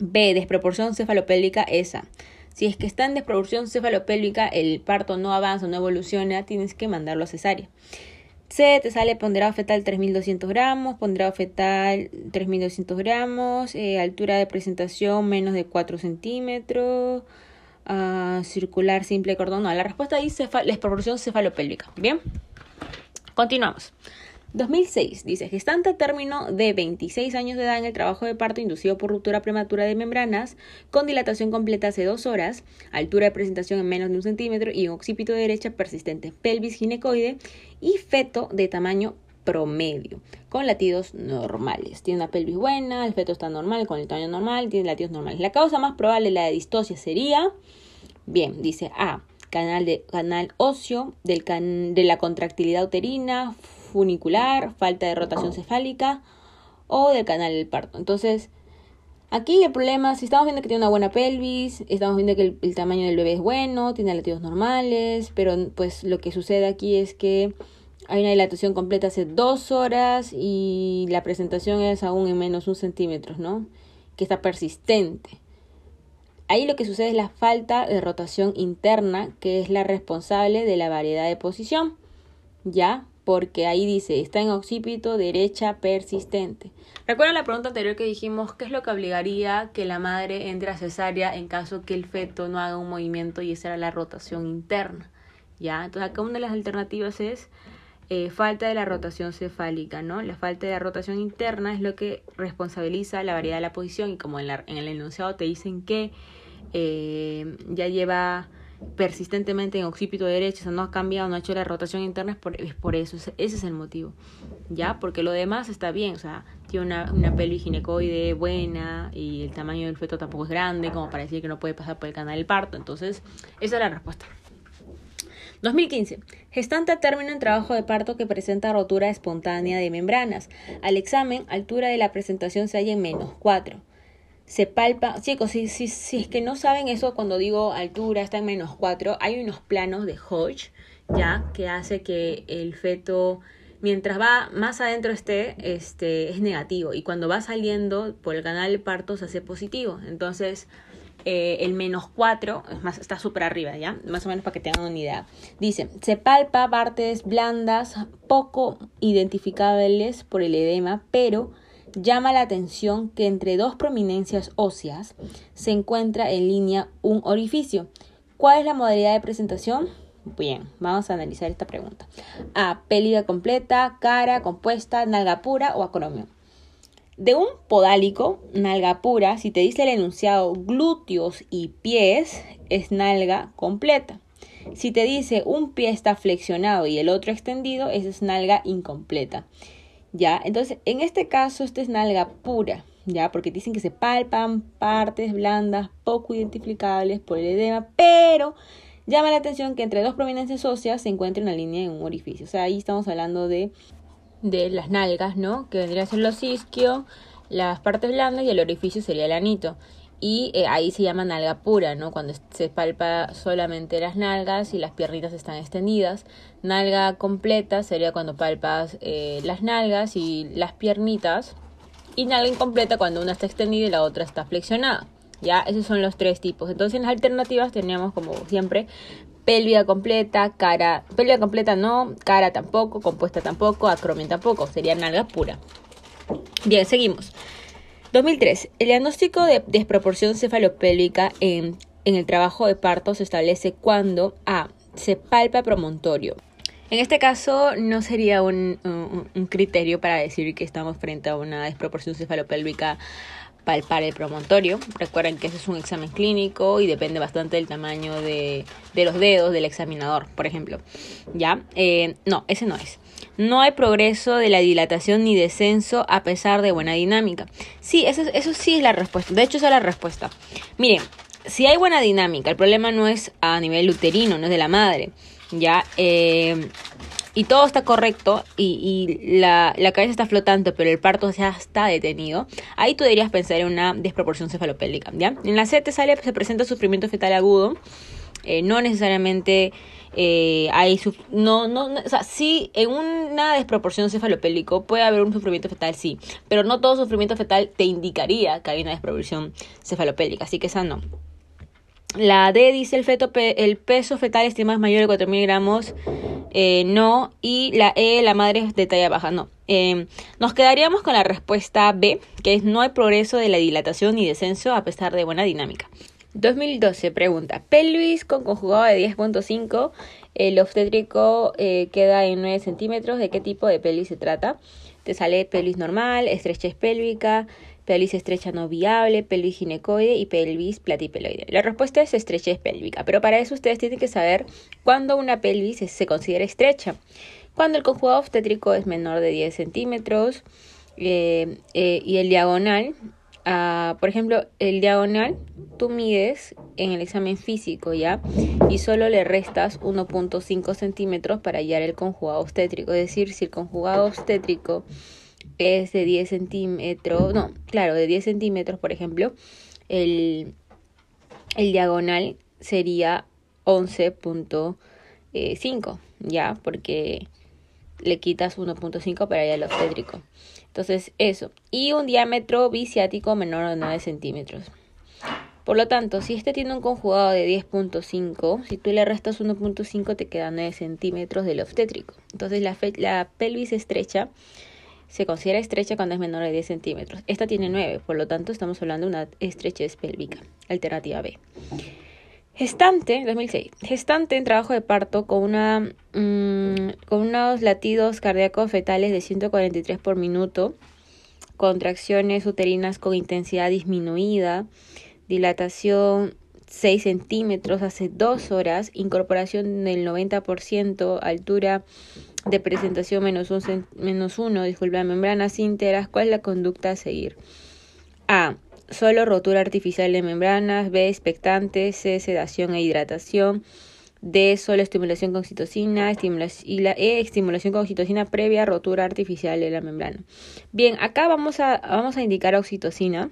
B, desproporción cefalopélvica, esa. Si es que está en desproporción cefalopélvica, el parto no avanza, no evoluciona, tienes que mandarlo a cesárea. C, te sale ponderado fetal 3200 gramos, ponderado fetal 3200 gramos, eh, altura de presentación menos de 4 centímetros, uh, circular simple cordón. No, la respuesta dice la proporción cefalopélvica. Bien, continuamos. 2006 dice gestante término de 26 años de edad en el trabajo de parto inducido por ruptura prematura de membranas con dilatación completa hace dos horas, altura de presentación en menos de un centímetro y un occipito derecha persistente, pelvis ginecoide y feto de tamaño promedio con latidos normales. Tiene una pelvis buena, el feto está normal con el tamaño normal, tiene latidos normales. La causa más probable de la distosia sería, bien, dice A, canal, de, canal óseo del de la contractilidad uterina, funicular, falta de rotación cefálica o del canal del parto. Entonces, Aquí el problema, si estamos viendo que tiene una buena pelvis, estamos viendo que el, tamaño del bebé es bueno, tiene latidos normales, pero pues lo que sucede aquí es que hay una dilatación completa hace dos horas y la presentación es aún en menos un centímetro, ¿no? Que está persistente. Ahí lo que sucede es la falta de rotación interna, que es la responsable de la variedad de posición. ¿Ya? Porque ahí dice, está en occipito derecha persistente. Recuerda la pregunta anterior que dijimos, ¿qué es lo que obligaría que la madre entre a cesárea en caso que el feto no haga un movimiento y esa era la rotación interna? ¿Ya? Entonces acá una de las alternativas es eh, falta de la rotación cefálica, ¿no? La falta de la rotación interna es lo que responsabiliza la variedad de la posición y como en, en el enunciado te dicen que eh, ya lleva persistentemente en occipito derecho, o sea, no ha cambiado, no ha hecho la rotación interna, es por, es por eso, ese es el motivo, ¿ya? Porque lo demás está bien, o sea, tiene una, una ginecoide buena y el tamaño del feto tampoco es grande, como para decir que no puede pasar por el canal del parto, entonces, esa es la respuesta. 2015. Gestante a término en trabajo de parto que presenta rotura espontánea de membranas. Al examen, altura de la presentación se halla en menos 4 se palpa. Chicos, si, si, si es que no saben eso, cuando digo altura está en menos 4, hay unos planos de Hodge, ya, que hace que el feto, mientras va más adentro esté, este, es negativo. Y cuando va saliendo por el canal de parto se hace positivo. Entonces, eh, el menos 4, es más, está súper arriba, ¿ya? Más o menos para que tengan una idea. Dice, se palpa partes blandas poco identificables por el edema, pero llama la atención que entre dos prominencias óseas se encuentra en línea un orificio. ¿Cuál es la modalidad de presentación? Bien, vamos a analizar esta pregunta. A. Pélida completa, cara, compuesta, nalga pura o acromio. De un podálico, nalga pura, si te dice el enunciado glúteos y pies, es nalga completa. Si te dice un pie está flexionado y el otro extendido, es nalga incompleta. ¿Ya? Entonces, en este caso, esta es nalga pura, ¿ya? Porque dicen que se palpan partes blandas poco identificables por el edema, pero llama la atención que entre dos prominencias óseas se encuentra una línea en un orificio. O sea, ahí estamos hablando de, de las nalgas, ¿no? Que vendría a ser los isquio, las partes blandas y el orificio sería el anito y eh, ahí se llama nalga pura, ¿no? Cuando se palpa solamente las nalgas y las piernitas están extendidas. Nalga completa sería cuando palpas eh, las nalgas y las piernitas. Y nalga incompleta cuando una está extendida y la otra está flexionada. Ya, esos son los tres tipos. Entonces en las alternativas teníamos como siempre pélvica completa, cara, pélvica completa no, cara tampoco, compuesta tampoco, acromia tampoco, sería nalga pura. Bien, seguimos. 2003. El diagnóstico de desproporción cefalopélvica en, en el trabajo de parto se establece cuando A. Se palpa promontorio. En este caso no sería un, un, criterio para decir que estamos frente a una desproporción cefalopélvica palpar el promontorio. Recuerden que ese es un examen clínico y depende bastante del tamaño de, de los dedos del examinador, por ejemplo. ¿Ya? Eh, no, ese no es. No hay progreso de la dilatación ni descenso a pesar de buena dinámica. Sí, eso, eso sí es la respuesta. De hecho, esa es la respuesta. Miren, si hay buena dinámica, el problema no es a nivel uterino, no es de la madre. ¿Ya? Eh, y todo está correcto y, la, la, cabeza está flotando, pero el parto ya está detenido, ahí tú deberías pensar en una desproporción cefalopélica, ¿ya? En la C te sale, se presenta sufrimiento fetal agudo, eh, no necesariamente eh, hay no, no, o sea, sí, en una desproporción cefalopélico puede haber un sufrimiento fetal, sí, pero no todo sufrimiento fetal te indicaría que hay una desproporción cefalopélica, así que esa no. La D dice el feto, el peso fetal estimado es mayor de 4.000 gramos, eh, no. Y la E, la madre es de talla baja, no. Em, nos quedaríamos con la respuesta B, que es no hay progreso de la dilatación ni descenso a pesar de buena dinámica. 2012, pregunta. Pelvis con conjugado de 10.5. El obstétrico eh, queda en 9 centímetros. ¿De qué tipo de pelvis se trata? Te sale pelvis normal, estrechez pélvica, pelvis estrecha no viable, pelvis ginecoide y pelvis platipeloide. La respuesta es estrechez pélvica, pero para eso ustedes tienen que saber cuándo una pelvis se considera estrecha. Cuando el conjugado obstétrico es menor de 10 centímetros eh, eh, y el diagonal Ah, por ejemplo, el diagonal tú mides en el examen físico, ¿ya? Y solo le restas 1.5 centímetros para hallar el conjugado obstétrico. Es decir, si el conjugado obstétrico es de 10 centímetros, no, claro, de 10 centímetros, por ejemplo, el, el diagonal sería 11.5, ¿ya? Porque le quitas 1.5 para ir al obstétrico. Entonces, eso. Y un diámetro biciático menor de 9 centímetros. Por lo tanto, si este tiene un conjugado de 10.5, si tú le restas 1.5 te quedan 9 centímetros del obstétrico. Entonces la, la pelvis estrecha se considera estrecha cuando es menor de 10 centímetros. Esta tiene 9, por lo tanto estamos hablando de una estrechez pélvica. Alternativa B. Gestante, 2006. Gestante en trabajo de parto con, una, mm, con unos latidos cardíacos fetales de 143 por minuto, contracciones uterinas con intensidad disminuida, dilatación 6 centímetros hace 2 horas, incorporación del 90%, altura de presentación menos 1, menos disculpa, membranas íntegras, ¿cuál es la conducta a seguir? A. Solo rotura artificial de membranas, B. Expectante, C. Sedación e hidratación, D. Solo estimulación con oxitocina y la E. Estimulación con oxitocina previa rotura artificial de la membrana. Bien, acá vamos a, vamos a indicar oxitocina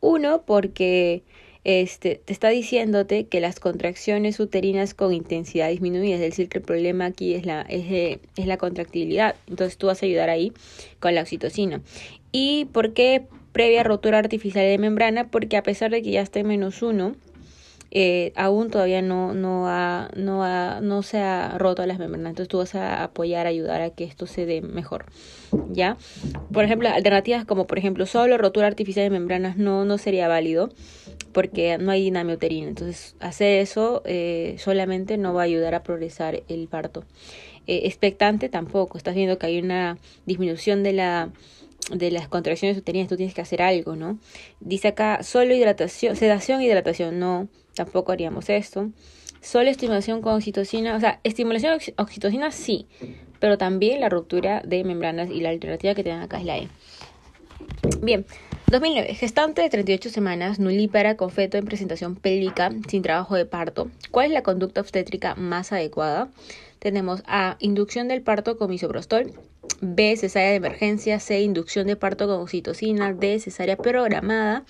uno, porque este, te está diciéndote que las contracciones uterinas con intensidad disminuida, es decir, que el problema aquí es la, es, es la contractibilidad. Entonces tú vas a ayudar ahí con la oxitocina. ¿Y por qué previa rotura artificial de membrana? Porque a pesar de que ya está en menos uno, eh, aún todavía no, no, ha, no, ha, no se ha roto las membranas. Entonces tú vas a apoyar, ayudar a que esto se dé mejor. ¿Ya? Por ejemplo, alternativas como, por ejemplo, solo rotura artificial de membranas no, no sería válido porque no hay dinamia uterina. Entonces, hacer eso eh, solamente no va a ayudar a progresar el parto. Eh, expectante tampoco. Estás viendo que hay una disminución de la de las contracciones uterinas, tú tienes que hacer algo, ¿no? Dice acá, solo hidratación, sedación, hidratación, no, tampoco haríamos esto. Solo estimulación con oxitocina, o sea, estimulación oxitocina sí, pero también la ruptura de membranas y la alternativa que tengan acá es la E. Bien, 2009. Gestante de 38 semanas, nulípara con feto en presentación pélvica sin trabajo de parto. ¿Cuál es la conducta obstétrica más adecuada? Tenemos A. Inducción del parto con misoprostol. B. Cesárea de emergencia. C. Inducción de parto con oxitocina. D. Cesárea programada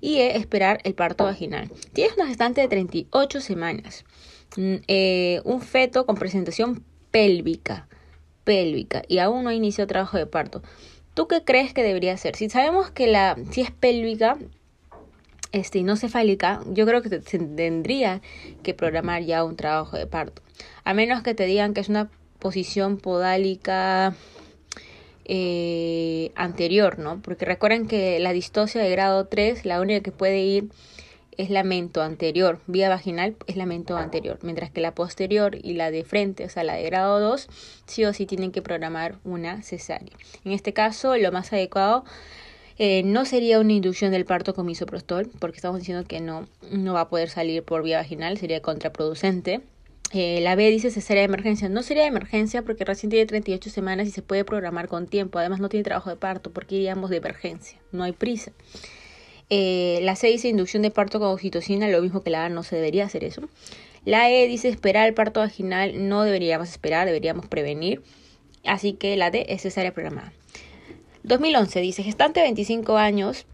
y e, esperar el parto vaginal. Tienes una gestante de 38 semanas, mm, eh, un feto con presentación pélvica, pélvica y aún no inició trabajo de parto. ¿Tú qué crees que debería ser? Si sabemos que la si es pélvica este, y no cefálica, yo creo que tendría que programar ya un trabajo de parto. A menos que te digan que es una posición podálica eh, anterior, ¿no? Porque recuerden que la distosia de grado 3, la única que puede ir es la mento anterior, vía vaginal es la mento anterior, mientras que la posterior y la de frente, o sea, la de grado 2, sí o sí tienen que programar una cesárea. En este caso, lo más adecuado eh, no sería una inducción del parto con misoprostol, porque estamos diciendo que no, no va a poder salir por vía vaginal, sería contraproducente. Eh, la B dice cesárea de emergencia. No sería de emergencia porque recién tiene 38 semanas y se puede programar con tiempo. Además no tiene trabajo de parto porque iríamos de emergencia. No hay prisa. Eh, la C dice inducción de parto con oxitocina. Lo mismo que la A no se debería hacer eso. La E dice esperar el parto vaginal. No deberíamos esperar, deberíamos prevenir. Así que la D es cesárea programada. 2011 dice gestante 25 años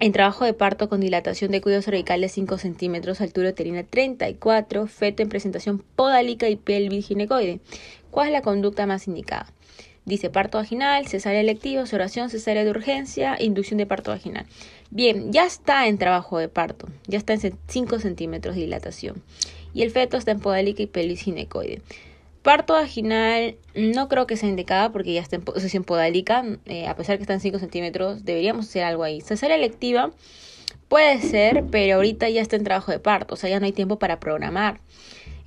en trabajo de parto con dilatación de cuello cervical de 5 centímetros, altura uterina 34, feto en presentación podálica y pelvis ginecoide. ¿Cuál es la conducta más indicada? Dice parto vaginal, cesárea electiva, observación, cesárea de urgencia, inducción de parto vaginal. Bien, ya está en trabajo de parto, ya está en 5 centímetros de dilatación. Y el feto está en podálica y pelvis ginecoide. Parto vaginal no creo que sea indicada porque ya está en posición podálica, eh, a pesar que está en 5 centímetros, deberíamos hacer algo ahí. Cesárea electiva puede ser, pero ahorita ya está en trabajo de parto, o sea, ya no hay tiempo para programar.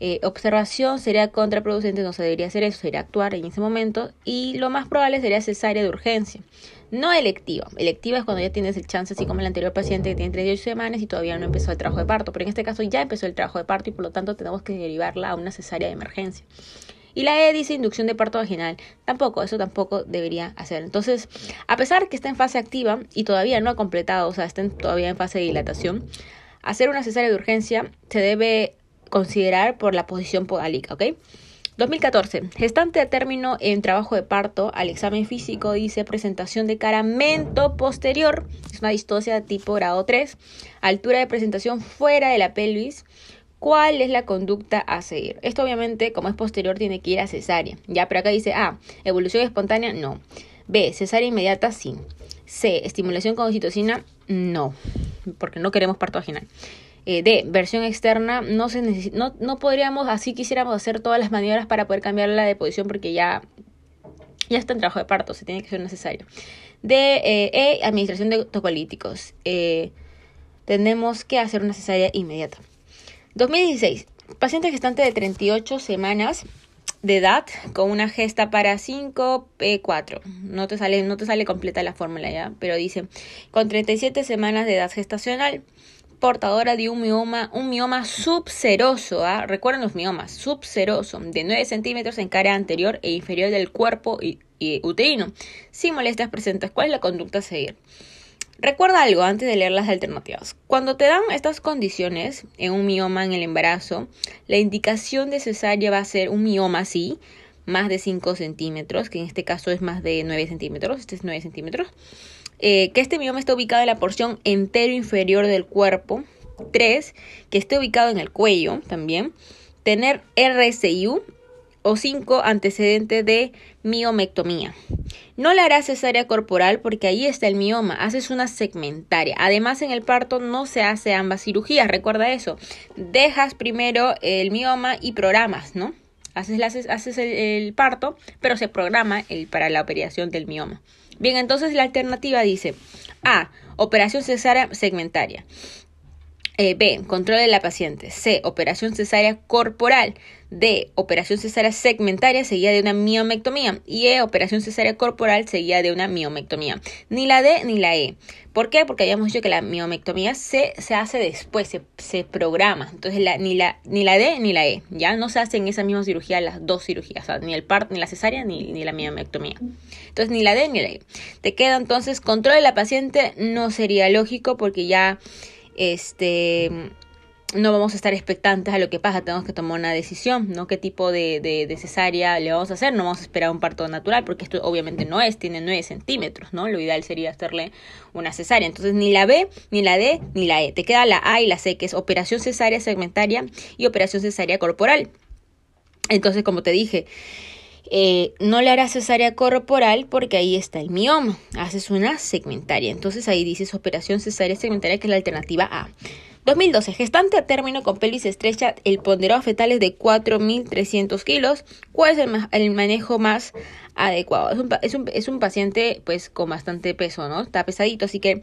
Eh, observación sería contraproducente, no se debería hacer eso, sería actuar en ese momento. Y lo más probable sería cesárea de urgencia. No electiva. Electiva es cuando ya tienes el chance, así como el anterior paciente que tiene 38 semanas y todavía no empezó el trabajo de parto. Pero en este caso ya empezó el trabajo de parto y por lo tanto tenemos que derivarla a una cesárea de emergencia. Y la E dice inducción de parto vaginal. Tampoco, eso tampoco debería hacer. Entonces, a pesar que está en fase activa y todavía no ha completado, o sea, está todavía en fase de dilatación, hacer una cesárea de urgencia se debe considerar por la posición podálica, ¿ok? 2014. Gestante a término en trabajo de parto al examen físico dice presentación de caramento posterior. Es una distosia tipo grado 3. Altura de presentación fuera de la pelvis. ¿Cuál es la conducta a seguir? Esto obviamente, como es posterior, tiene que ir a cesárea. Ya, pero acá dice A, evolución espontánea, no. B, cesárea inmediata, sí. C, estimulación con oxitocina, no, porque no queremos parto vaginal. Eh, D, versión externa, no se no, no podríamos, así quisiéramos hacer todas las maniobras para poder cambiarla de posición porque ya, ya está en trabajo de parto, se tiene que ser necesario. D, eh, E, administración de tocolíticos. Eh, tenemos que hacer una cesárea inmediata. 2016. Paciente gestante de 38 semanas de edad con una gesta para 5 P4. No te sale no te sale completa la fórmula ya, pero dice con 37 semanas de edad gestacional portadora de un mioma, un mioma subseroso, ¿ah? recuerden los miomas, subseroso, de 9 centímetros en cara anterior e inferior del cuerpo y, uterino, sin molestias presentes. ¿Cuál es la conducta a seguir? Recuerda algo antes de leer las alternativas. Cuando te dan estas condiciones en un mioma en el embarazo, la indicación de cesárea va a ser un mioma así, más de 5 centímetros, que en este caso es más de 9 centímetros, este es 9 centímetros. Eh, que este mioma está ubicado en la porción entero inferior del cuerpo. 3. Que esté ubicado en el cuello también. Tener RSIU o 5 antecedente de miomectomía. No le harás cesárea corporal porque ahí está el mioma, haces una segmentaria. Además, en el parto no se hace ambas cirugías, recuerda eso. Dejas primero el mioma y programas, ¿no? Haces, haces el, parto, pero se programa el, para la operación del mioma. Bien, entonces la alternativa dice A. Operación cesárea segmentaria. Eh, B. Control de la paciente. C. Operación cesárea corporal. D. Operación cesárea segmentaria seguida de una miomectomía. Y E. Operación cesárea corporal seguida de una miomectomía. Ni la D ni la E. ¿Por qué? Porque habíamos dicho que la miomectomía se, se hace después, se, se programa. Entonces la, ni, la, ni la D ni la E. Ya no se hacen en esa misma cirugía las dos cirugías. ni el parto, ni la cesárea, ni, ni la miomectomía. Entonces ni la D ni la E. Te queda entonces control de la paciente. No sería lógico porque ya este, no vamos a estar expectantes a lo que pasa, tenemos que tomar una decisión, ¿no? ¿Qué tipo de, cesárea le vamos a hacer? No vamos a esperar un parto natural, porque esto obviamente no es, tiene 9 centímetros, ¿no? Lo ideal sería hacerle una cesárea. Entonces, ni la B, ni la D, ni la E. Te queda la A y la C, que es operación cesárea segmentaria y operación cesárea corporal. Entonces, como te dije, eh, no le harás cesárea corporal porque ahí está el mioma. Haces una segmentaria. Entonces ahí dices operación cesárea segmentaria que es la alternativa A. 2012. Gestante a término con pelvis estrecha, el ponderado fetal es de 4.300 kilos. ¿Cuál es el, manejo más adecuado? Es un, es un, paciente pues con bastante peso, ¿no? Está pesadito, así que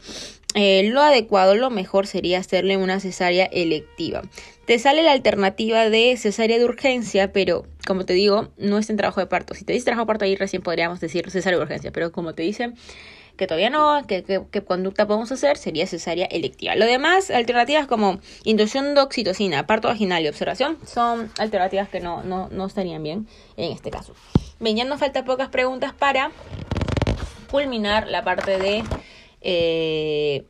eh, lo adecuado, lo mejor sería hacerle una cesárea electiva. Te sale la alternativa de cesárea de urgencia, pero como te digo, no es en trabajo de parto. Si te dice trabajo de parto ahí recién podríamos decir cesárea de urgencia, pero como te dicen que todavía no, que, conducta podemos hacer, sería cesárea electiva. Lo demás, alternativas como inducción de oxitocina, parto vaginal y observación, son alternativas que no, no, no estarían bien en este caso. Bien, ya nos faltan pocas preguntas para culminar la parte de eh,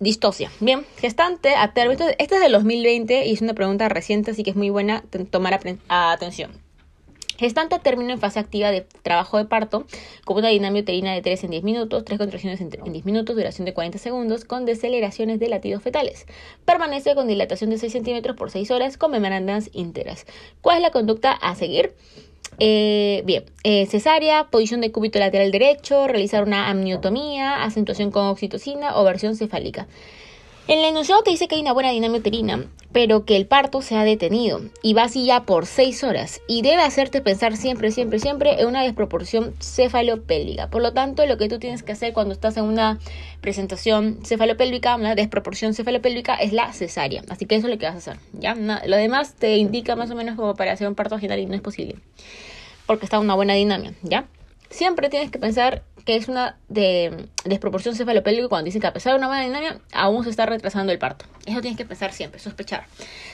distosia. Bien, gestante a término. Este es del 2020 y es una pregunta reciente, así que es muy buena tomar atención. Gestante termina en fase activa de trabajo de parto con una dinámica uterina de 3 en 10 minutos, 3 contracciones en 10 minutos, duración de 40 segundos, con deceleraciones de latidos fetales. Permanece con dilatación de 6 centímetros por 6 horas con membranas íntegras. ¿Cuál es la conducta a seguir? Eh, bien, eh, cesárea, posición de cúbito lateral derecho, realizar una amniotomía, acentuación con oxitocina o versión cefálica. En el enunciado te dice que hay una buena dinámica uterina, pero que el parto se ha detenido y va así ya por 6 horas y debe hacerte pensar siempre, siempre, siempre en una desproporción cefalopélvica. Por lo tanto, lo que tú tienes que hacer cuando estás en una presentación cefalopélvica, una desproporción cefalopélvica, es la cesárea. Así que eso es lo que vas a hacer. ¿ya? lo demás te indica más o menos como para hacer un parto vaginal y no es posible. Porque está una buena dinámica, ¿ya? Siempre tienes que pensar que es una de, desproporción cefalopélvica cuando dicen que a pesar de una buena dinámica, aún se está retrasando el parto. Eso tienes que pensar siempre, sospechar.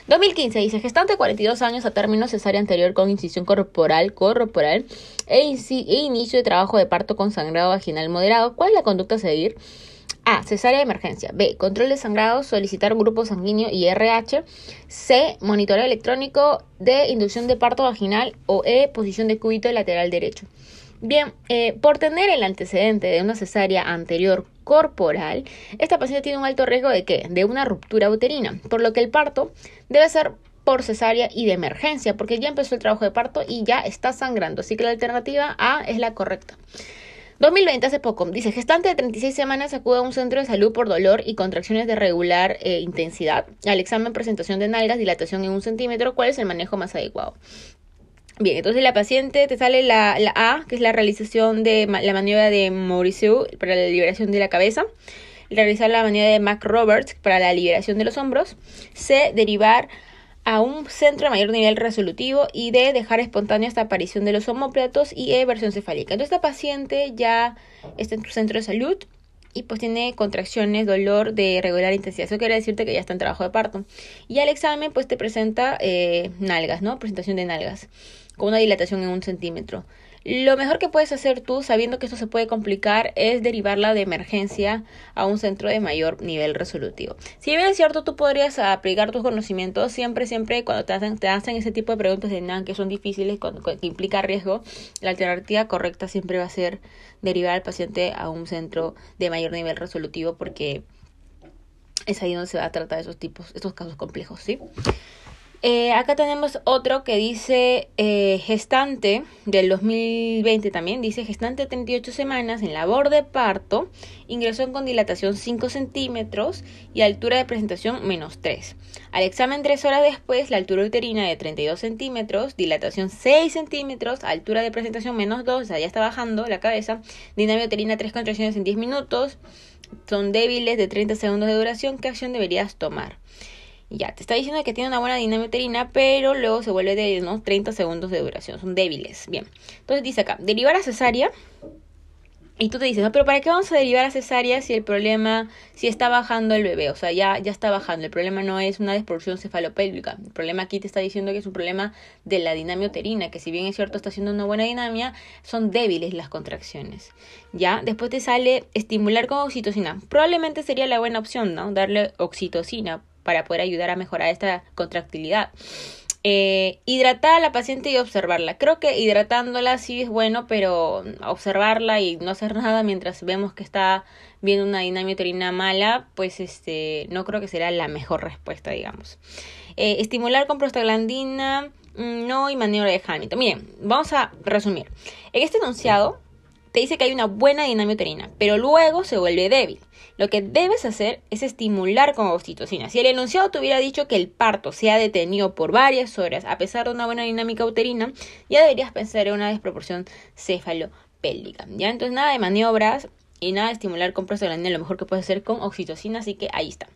2015 dice, gestante 42 años a término cesárea anterior con incisión corporal, corporal e, e, inicio de trabajo de parto con sangrado vaginal moderado. ¿Cuál es la conducta a seguir? A. Cesárea de emergencia. B. Control de sangrado, solicitar grupo sanguíneo y RH. C. Monitoreo electrónico de inducción de parto vaginal. O E. Posición de cúbito lateral derecho. Bien, eh, por tener el antecedente de una cesárea anterior corporal, esta paciente tiene un alto riesgo de qué? De una ruptura uterina, por lo que el parto debe ser por cesárea y de emergencia, porque ya empezó el trabajo de parto y ya está sangrando. Así que la alternativa A es la correcta. 2020, hace poco, dice, gestante de 36 semanas acude a un centro de salud por dolor y contracciones de regular eh, intensidad. Al examen, presentación de nalgas, dilatación en un centímetro, ¿cuál es el manejo más adecuado? Bien, entonces la paciente te sale la, A, que es la realización de la maniobra de Mauricio para la liberación de la cabeza. Realizar la maniobra de Mac Roberts para la liberación de los hombros. C, derivar a un centro de mayor nivel resolutivo y D, dejar espontánea esta aparición de los homóplatos y E, versión cefálica. Entonces esta paciente ya está en tu centro de salud y pues tiene contracciones, dolor de regular intensidad. Eso quiere decirte que ya está en trabajo de parto. Y al examen pues te presenta eh, nalgas, ¿no? Presentación de nalgas con una dilatación en un centímetro. Lo mejor que puedes hacer tú, sabiendo que esto se puede complicar, es derivarla de emergencia a un centro de mayor nivel resolutivo. Si bien es cierto, tú podrías aplicar tus conocimientos siempre, siempre cuando te hacen, te hacen ese tipo de preguntas de NAN que son difíciles, que implica riesgo, la alternativa correcta siempre va a ser derivar al paciente a un centro de mayor nivel resolutivo porque es ahí donde se va a tratar esos tipos, estos casos complejos, ¿sí? Eh, acá tenemos otro que dice eh, gestante del 2020 también, dice gestante 38 semanas en labor de parto, ingresó con dilatación 5 centímetros y altura de presentación menos 3. Al examen 3 horas después, la altura uterina de 32 centímetros, dilatación 6 centímetros, altura de presentación menos 2, o ya está bajando la cabeza, dinamia uterina 3 contracciones en 10 minutos, son débiles de 30 segundos de duración, ¿qué acción deberías tomar? Ya, te está diciendo que tiene una buena dinámica pero luego se vuelve de ¿no? 30 segundos de duración. Son débiles. Bien. Entonces dice acá, derivar a cesárea. Y tú te dices, no, pero ¿para qué vamos a derivar a cesárea si el problema, si está bajando el bebé? O sea, ya, ya está bajando. El problema no es una desprorción cefalopélvica. El problema aquí te está diciendo que es un problema de la dinámica uterina, que si bien es cierto está haciendo una buena dinámica, son débiles las contracciones. Ya, después te sale estimular con oxitocina. Probablemente sería la buena opción, ¿no? Darle oxitocina para poder ayudar a mejorar esta contractilidad. Eh, hidratar a la paciente y observarla. Creo que hidratándola sí es bueno, pero observarla y no hacer nada mientras vemos que está viendo una dinámica uterina mala, pues este, no creo que será la mejor respuesta, digamos. Eh, estimular con prostaglandina, mm, no y maniobra de Hamilton. Miren, vamos a resumir. En este enunciado te dice que hay una buena dinámica uterina, pero luego se vuelve débil. Lo que debes hacer es estimular con oxitocina. Si el enunciado te hubiera dicho que el parto se ha detenido por varias horas a pesar de una buena dinámica uterina, ya deberías pensar en una desproporción cefalopélvica. ¿ya? Entonces nada de maniobras y nada de estimular con prostaglandina, lo mejor que puedes hacer con oxitocina, así que ahí está.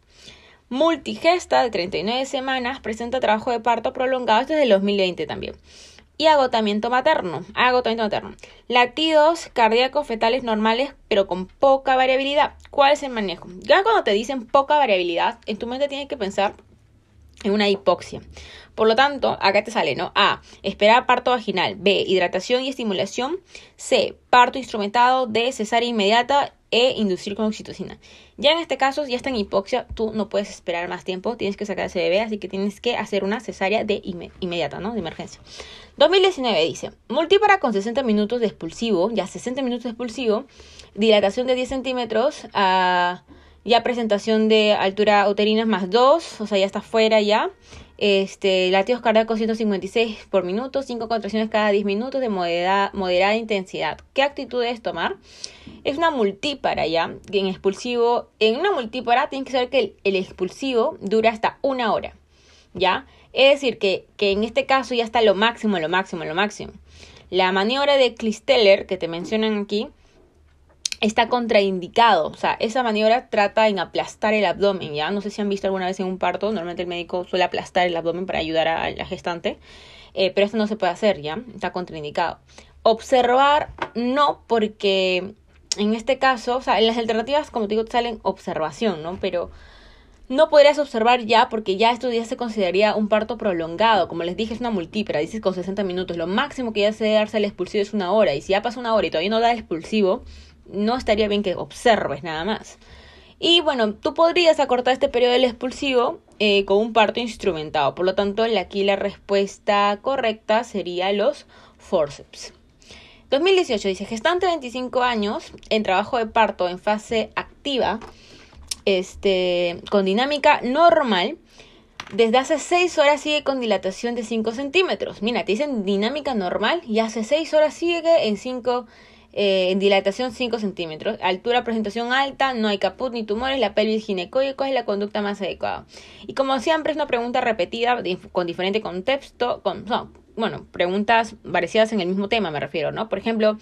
Multigesta de 39 semanas presenta trabajo de parto prolongado, es del 2020 también y agotamiento materno. Agotamiento materno. Latidos cardíacos fetales normales, pero con poca variabilidad. ¿Cuál es el manejo? Ya cuando te dicen poca variabilidad, en tu mente tienes que pensar en una hipoxia. Por lo tanto, acá te sale, ¿no? A. Esperar parto vaginal. B. Hidratación y estimulación. C. Parto instrumentado. D. Cesárea inmediata. E. Inducir con oxitocina. Ya en este caso, ya está en hipoxia, tú no puedes esperar más tiempo, tienes que sacar ese bebé, así que tienes que hacer una cesárea de inmediata, ¿no? De emergencia. 2019 dice, multípara con 60 minutos de expulsivo, ya 60 minutos de expulsivo, dilatación de 10 centímetros, uh, ya presentación de altura uterina más 2, o sea, ya está fuera ya. Este, latidos cardíacos 156 por minuto, 5 contracciones cada 10 minutos de moderada, moderada intensidad. ¿Qué actitud debes tomar? Es una multípara ya, en expulsivo, en una multípara tienes que saber que el, el expulsivo dura hasta una hora, ¿ya? Es decir, que, que en este caso ya está lo máximo, lo máximo, lo máximo. La maniobra de Klisteller que te mencionan aquí, está contraindicado. O sea, esa maniobra trata en aplastar el abdomen, ¿ya? No sé si han visto alguna vez en un parto, normalmente el médico suele aplastar el abdomen para ayudar a la gestante, eh, pero esto no se puede hacer, ¿ya? Está contraindicado. Observar, no, porque en este caso, o sea, en las alternativas, como te digo, salen observación, ¿no? Pero no podrías observar ya porque ya esto ya se consideraría un parto prolongado. Como les dije, es una multípera, dices con 60 minutos. Lo máximo que ya se debe darse al expulsivo es una hora. Y si ya pasa una hora y todavía no da el expulsivo, no estaría bien que observes nada más. Y bueno, tú podrías acortar este periodo del expulsivo eh, con un parto instrumentado. Por lo tanto, aquí la respuesta correcta sería los forceps. 2018 dice, gestante de 25 años en trabajo de parto en fase activa, este, con dinámica normal, desde hace 6 horas sigue con dilatación de 5 centímetros. Mira, te dicen dinámica normal y hace 6 horas sigue en 5 eh, en dilatación 5 centímetros. Altura, presentación alta, no hay caput ni tumores, la pelvis ginecoide, ¿cuál es la conducta más adecuada? Y como siempre es una pregunta repetida con diferente contexto, con, bueno, preguntas parecidas en el mismo tema me refiero, ¿no? Por ejemplo,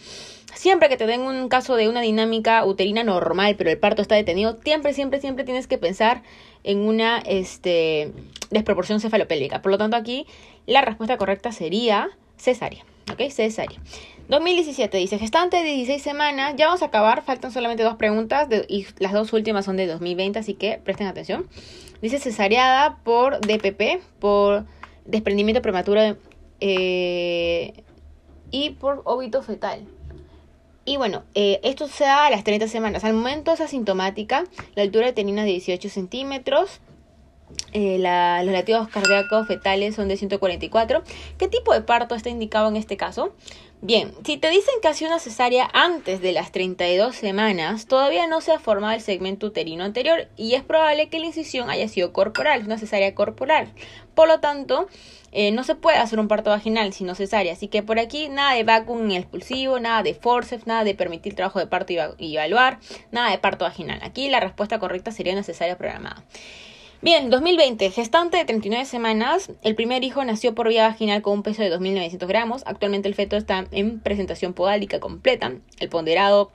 siempre que te den un caso de una dinámica uterina normal, pero el parto está detenido, siempre, siempre, siempre tienes que pensar en una este, desproporción cefalopélvica. Por lo tanto, aquí la respuesta correcta sería cesárea, ¿ok? Cesárea. 2017 dice, gestante de 16 semanas, ya vamos a acabar, faltan solamente dos preguntas y las dos últimas son de 2020, así que presten atención. Dice cesareada por DPP, por desprendimiento prematuro de eh, y por óbito fetal. Y bueno, eh, esto se da a las 30 semanas. Al momento es asintomática, la altura de tenina de 18 centímetros. Eh, los latidos cardíacos fetales son de 144. ¿Qué tipo de parto está indicado en este caso? Bien, si te dicen que ha sido una cesárea antes de las 32 semanas, todavía no se ha formado el segmento uterino anterior y es probable que la incisión haya sido corporal, una cesárea corporal. Por lo tanto, eh, no se puede hacer un parto vaginal sino cesárea. Así que por aquí nada de vacuum expulsivo, nada de forceps, nada de permitir trabajo de parto y evaluar, nada de parto vaginal. Aquí la respuesta correcta sería una cesárea programada. Bien, 2020, gestante de 39 semanas. El primer hijo nació por vía vaginal con un peso de 2.900 gramos. Actualmente el feto está en presentación podálica completa. El ponderado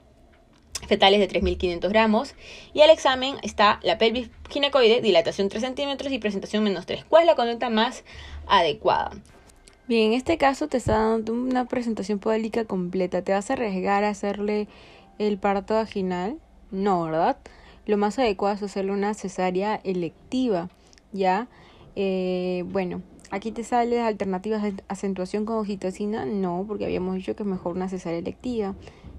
fetal es de 3.500 gramos. Y al examen está la pelvis ginecoide, dilatación 3 centímetros y presentación menos 3. ¿Cuál es la conducta más adecuada? Bien, en este caso te está dando una presentación podálica completa. ¿Te vas a arriesgar a hacerle el parto vaginal? No, ¿verdad? Lo más adecuado es hacerle una cesárea electiva, ¿ya? Eh, bueno, aquí te sale alternativas de acentuación con oxitocina, no, porque habíamos dicho que es mejor una cesárea electiva.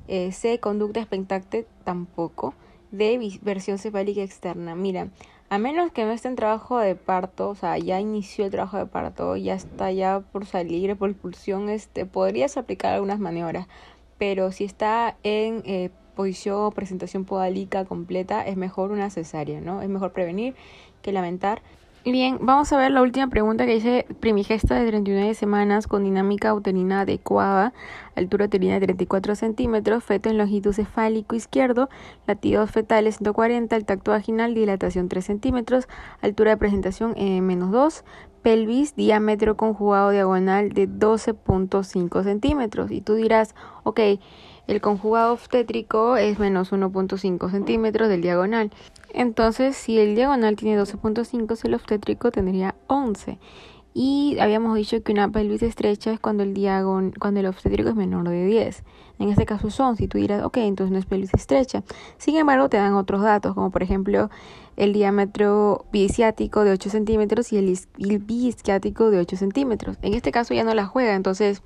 Eh, C, conducta expectante, tampoco. D, versión cefálica externa. Mira, a menos que no esté en trabajo de parto, o sea, ya inició el trabajo de parto, ya está ya por salir por expulsión, este, podrías aplicar algunas maniobras, pero si está en eh, presentación podálica completa, es mejor una cesárea, ¿no? Es mejor prevenir que lamentar. Bien, vamos a ver la última pregunta que dice primigesta de 39 semanas con dinámica uterina adecuada, altura uterina de 34 centímetros, feto en longitud cefálico izquierdo, latidos fetales 140, el tacto vaginal, dilatación 3 centímetros, altura de presentación eh, menos 2, pelvis, diámetro conjugado diagonal de 12.5 centímetros. Y tú dirás, ok, el conjugado obstétrico es menos 1.5 centímetros del diagonal. Entonces, si el diagonal tiene 12.5, el obstétrico tendría 11. Y habíamos dicho que una pelvis estrecha es cuando el, diagon cuando el obstétrico es menor de 10. En este caso son, si tú dirás, ok, entonces no es pelvis estrecha. Sin embargo, te dan otros datos, como por ejemplo el diámetro biisquiático de 8 centímetros y el, el de 8 centímetros. En este caso ya no la juega, entonces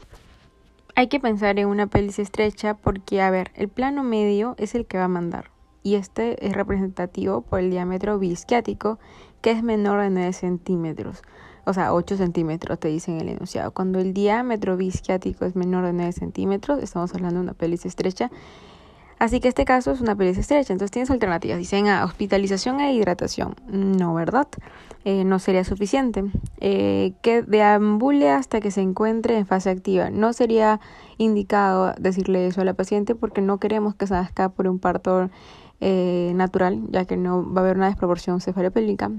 hay que pensar en una pelvis estrecha porque, a ver, el plano medio es el que va a mandar y este es representativo por el diámetro bisquiático que es menor de 9 centímetros, o sea, 8 centímetros te dicen el enunciado. Cuando el diámetro bisquiático es menor de 9 centímetros, estamos hablando de una pelvis estrecha Así que este caso es una pelvis estrecha. Entonces tienes alternativas. Dicen a hospitalización e hidratación. No, ¿verdad? Eh, no sería suficiente. Eh, que deambule hasta que se encuentre en fase activa. No sería indicado decirle eso a la paciente porque no queremos que se nazca por un parto eh, natural, ya que no va a haber una desproporción cefalopélvica.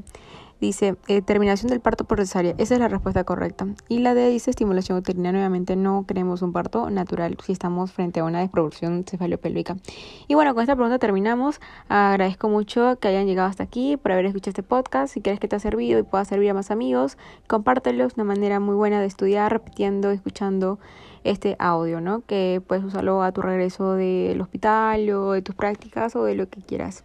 Dice, eh, terminación del parto por. Esa es la respuesta correcta. Y la D dice estimulación uterina. Nuevamente no queremos un parto natural si estamos frente a una desproporción cefalopélvica. Y bueno, con esta pregunta terminamos. Agradezco mucho que hayan llegado hasta aquí por haber escuchado este podcast. Si quieres que te ha servido y pueda servir a más amigos, compártelo. Es una manera muy buena de estudiar, repitiendo, escuchando este audio, ¿no? Que puedes usarlo a tu regreso del hospital o de tus prácticas o de lo que quieras.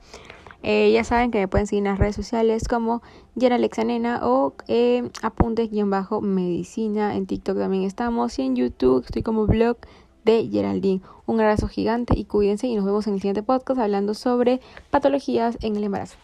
Eh, ya saben que me pueden seguir en las redes sociales como Yera Nena o eh, apuntes-medicina. En TikTok también estamos y en YouTube estoy como blog de Geraldine. Un abrazo gigante y cuídense y nos vemos en el siguiente podcast hablando sobre patologías en el embarazo.